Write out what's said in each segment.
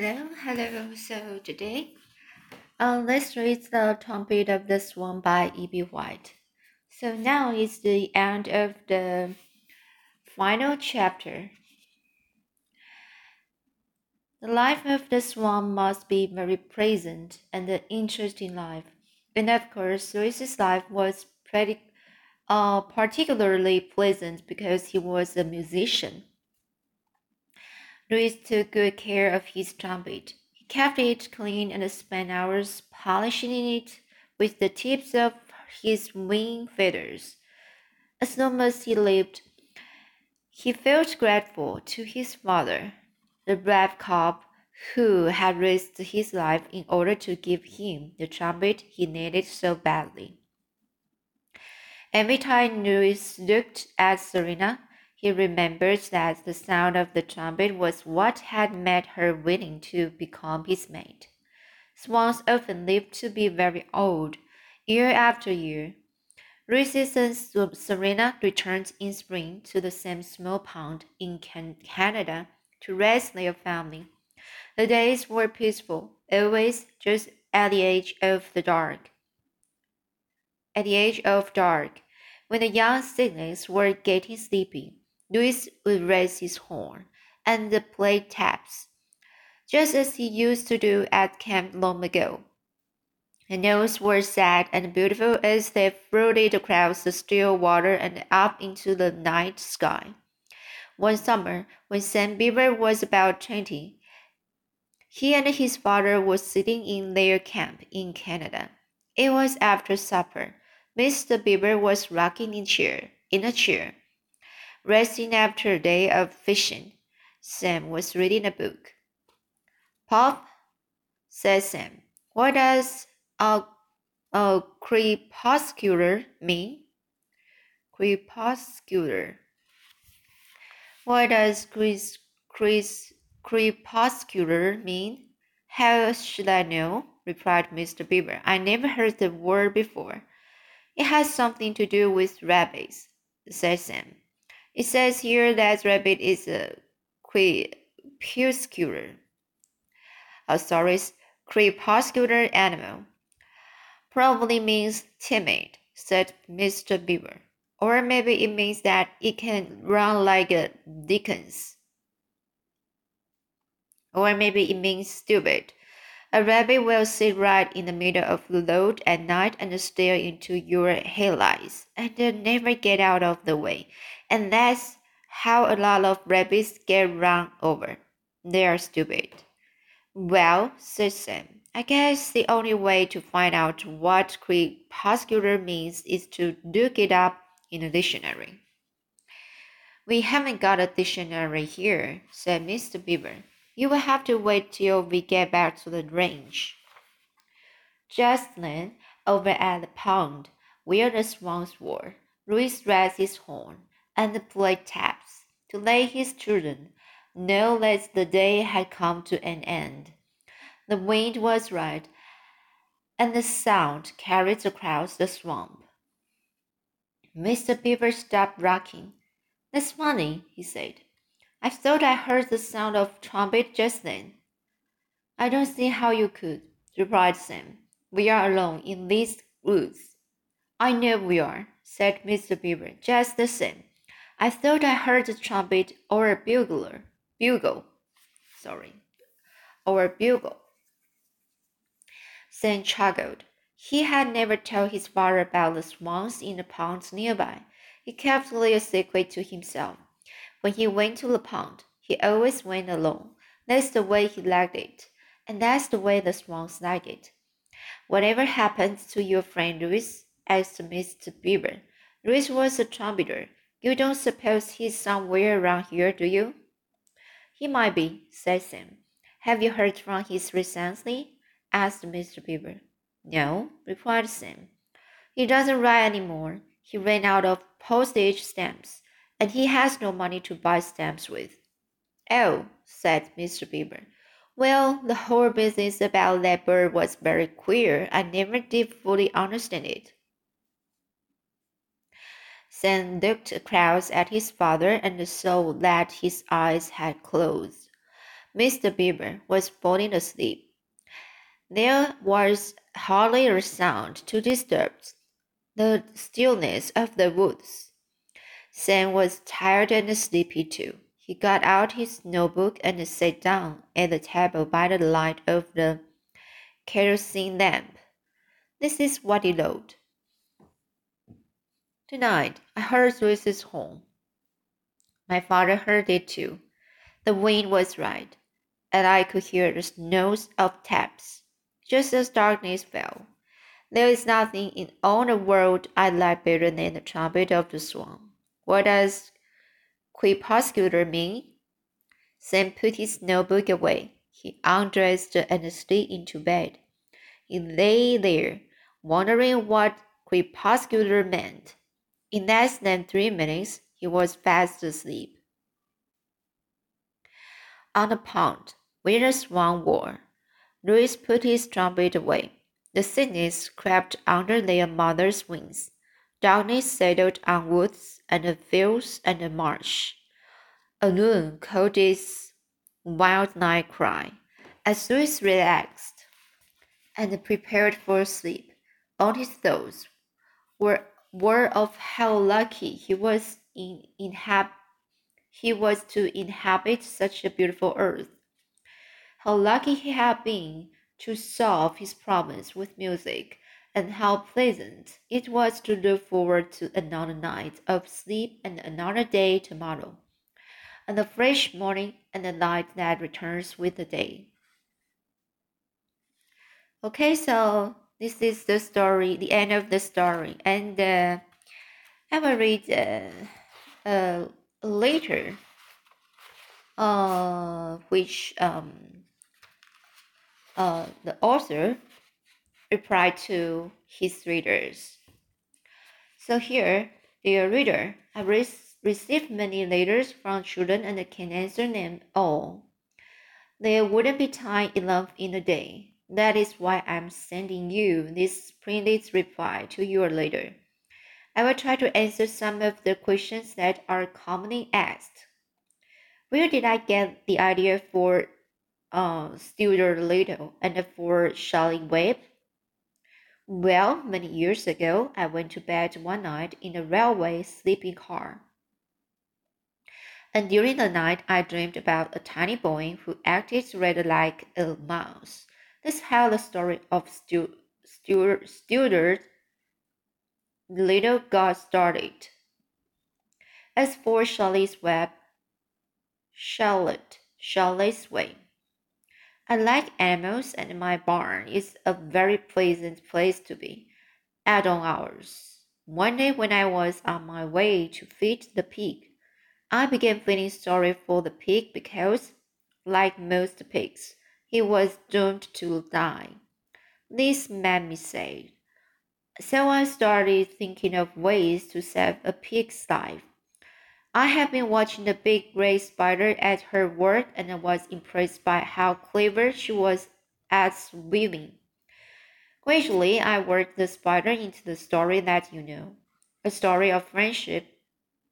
Hello, hello. So today, uh, let's read the trumpet of the swan by E.B. White. So now is the end of the final chapter. The life of the swan must be very pleasant and an interesting life. And of course, Louis's life was pretty, uh, particularly pleasant because he was a musician. Louis took good care of his trumpet. He kept it clean and spent hours polishing it with the tips of his wing feathers. As long as he lived, he felt grateful to his father, the brave cob who had risked his life in order to give him the trumpet he needed so badly. Every time Louis looked at Serena, he remembered that the sound of the trumpet was what had made her willing to become his mate. Swans often live to be very old, year after year. Reese's and Serena returned in spring to the same small pond in Canada to raise their family. The days were peaceful, always just at the edge of the dark. At the edge of dark, when the young cygnets were getting sleepy, Louis would raise his horn and the play taps, just as he used to do at camp long ago. The notes were sad and beautiful as they floated across the still water and up into the night sky. One summer, when Sam Beaver was about twenty, he and his father were sitting in their camp in Canada. It was after supper. Mr. Beaver was rocking in chair in a chair resting after a day of fishing. Sam was reading a book. Pop, said Sam, what does a, a crepuscular mean? Crepuscular. What does Chris, Chris, crepuscular mean? How should I know? replied Mr. Beaver. I never heard the word before. It has something to do with rabbits, said Sam. It says here that rabbit is a crepuscular, uh, sorry, crepuscular animal. Probably means timid, said Mr. Beaver. Or maybe it means that it can run like a Dickens. Or maybe it means stupid. A rabbit will sit right in the middle of the road at night and stare into your headlights and never get out of the way. And that's how a lot of rabbits get run over. They are stupid. Well, said Sam, I guess the only way to find out what crepuscular means is to look it up in a dictionary. We haven't got a dictionary here, said Mr. Beaver. You will have to wait till we get back to the range. Just then, over at the pond, where the swans were, Louis raised his horn and played taps to let his children know that the day had come to an end. The wind was right, and the sound carried across the swamp. Mr. Beaver stopped rocking. That's funny, he said. I thought I heard the sound of trumpet just then. I don't see how you could, replied Sam. We are alone in these woods. I know we are, said Mr. Beaver, just the same. I thought I heard a trumpet or a bugler, bugle, sorry, or a bugle. Sam chuckled. He had never told his father about the swans in the ponds nearby. He kept their secret to himself. When he went to the pond, he always went alone. That's the way he liked it, and that's the way the swans like it. Whatever happens to your friend Louis? asked Mr. Beaver. Louis was a trumpeter. You don't suppose he's somewhere around here, do you? He might be, said Sam. Have you heard from him recently? asked Mr. Beaver. No, replied Sam. He doesn't write any more. He ran out of postage stamps and he has no money to buy stamps with. Oh, said Mr. Beaver. Well, the whole business about that bird was very queer. I never did fully understand it. Sam looked across at his father and saw that his eyes had closed. Mr. Beaver was falling asleep. There was hardly a sound to disturb the stillness of the woods. Sam was tired and sleepy too. He got out his notebook and sat down at the table by the light of the kerosene lamp. This is what he wrote. Tonight I heard Louis's horn. My father heard it too. The wind was right, and I could hear the snows of taps, just as darkness fell. There is nothing in all the world I like better than the trumpet of the swan. What does crepuscular mean? Sam put his notebook away. He undressed and slid into bed. He lay there, wondering what crepuscular meant. In less than three minutes, he was fast asleep. On the pond, where the swan were, Louis put his trumpet away. The cygnets crept under their mother's wings. Darkness settled on woods and fields and marsh. A loon called its wild night cry. As Louis relaxed and prepared for sleep, all his thoughts were were of how lucky he was in inhab he was to inhabit such a beautiful earth. How lucky he had been to solve his problems with music, and how pleasant it was to look forward to another night of sleep and another day tomorrow, and a fresh morning and a light that returns with the day. Okay, so this is the story, the end of the story, and uh, I will read uh, uh, later, uh, which um, uh, the author replied to his readers. So here, dear reader, I re received many letters from children and can answer them all. There wouldn't be time enough in a day. That is why I'm sending you this printed reply to your letter. I will try to answer some of the questions that are commonly asked. Where did I get the idea for uh, Stuart Little and for Shelley Webb? Well, many years ago, I went to bed one night in a railway sleeping car. And during the night, I dreamed about a tiny boy who acted rather like a mouse. Let's how the story of Stu, Stuart, Stuart Little got started. As for Shelley's web, Charlotte, Shelley's way. I like animals, and my barn is a very pleasant place to be. At all hours. One day, when I was on my way to feed the pig, I began feeling sorry for the pig because, like most pigs, he was doomed to die. This made me sad. So I started thinking of ways to save a pig's life. I have been watching the big gray spider at her work and I was impressed by how clever she was at weaving. Gradually, I worked the spider into the story that you know a story of friendship,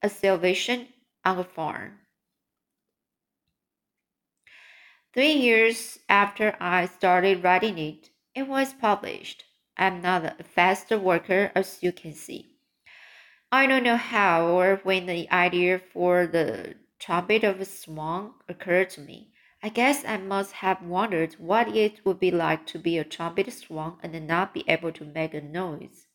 a salvation on a farm. Three years after I started writing it, it was published. I'm not a fast worker, as you can see. I don't know how or when the idea for the trumpet of a swan occurred to me. I guess I must have wondered what it would be like to be a trumpet swan and not be able to make a noise.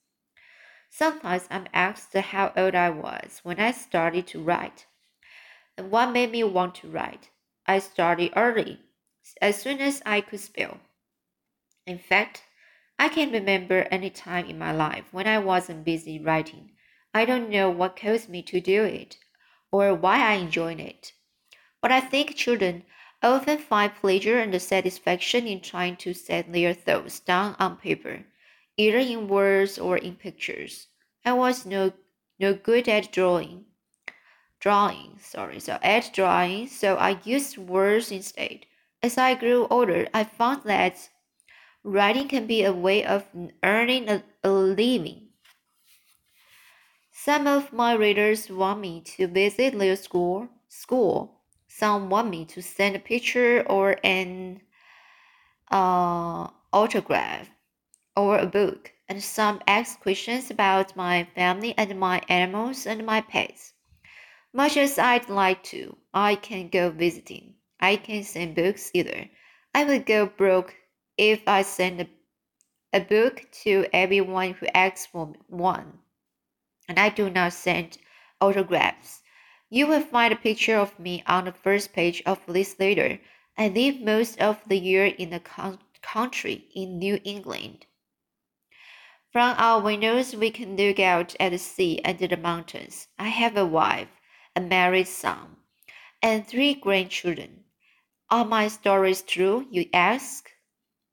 Sometimes I'm asked how old I was when I started to write, and what made me want to write. I started early as soon as I could spell. In fact, I can't remember any time in my life when I wasn't busy writing. I don't know what caused me to do it or why I enjoyed it. But I think children often find pleasure and satisfaction in trying to set their thoughts down on paper, either in words or in pictures. I was no no good at drawing. Drawing, sorry, so at drawing, so I used words instead. As I grew older, I found that writing can be a way of earning a, a living. Some of my readers want me to visit their school, school, Some want me to send a picture or an uh, autograph or a book, and some ask questions about my family and my animals and my pets. Much as I'd like to, I can't go visiting. I can't send books either. I would go broke if I sent a, a book to everyone who asks for one. And I do not send autographs. You will find a picture of me on the first page of this letter. I live most of the year in the country in New England. From our windows, we can look out at the sea and the mountains. I have a wife, a married son, and three grandchildren. Are my stories true, you ask?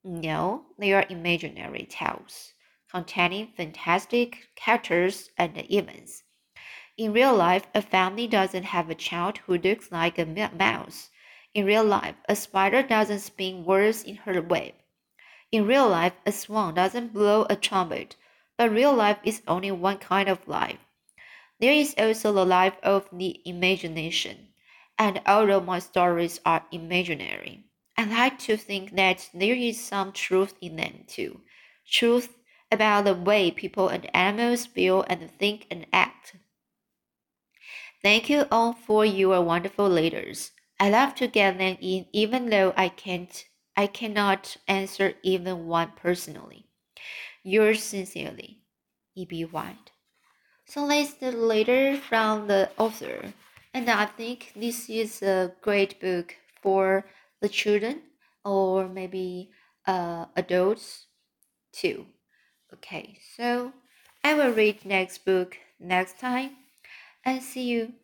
No, they are imaginary tales containing fantastic characters and events. In real life, a family doesn't have a child who looks like a mouse. In real life, a spider doesn't spin webs in her web. In real life, a swan doesn't blow a trumpet, but real life is only one kind of life. There is also the life of the imagination, and although my stories are imaginary, I like to think that there is some truth in them too. Truth about the way people and animals feel and think and act. Thank you all for your wonderful letters. I love to get them in even though I can't I cannot answer even one personally. Yours sincerely, E.B. White. So that's the letter from the author. And I think this is a great book for the children or maybe uh, adults too. Okay, so I will read next book next time and see you.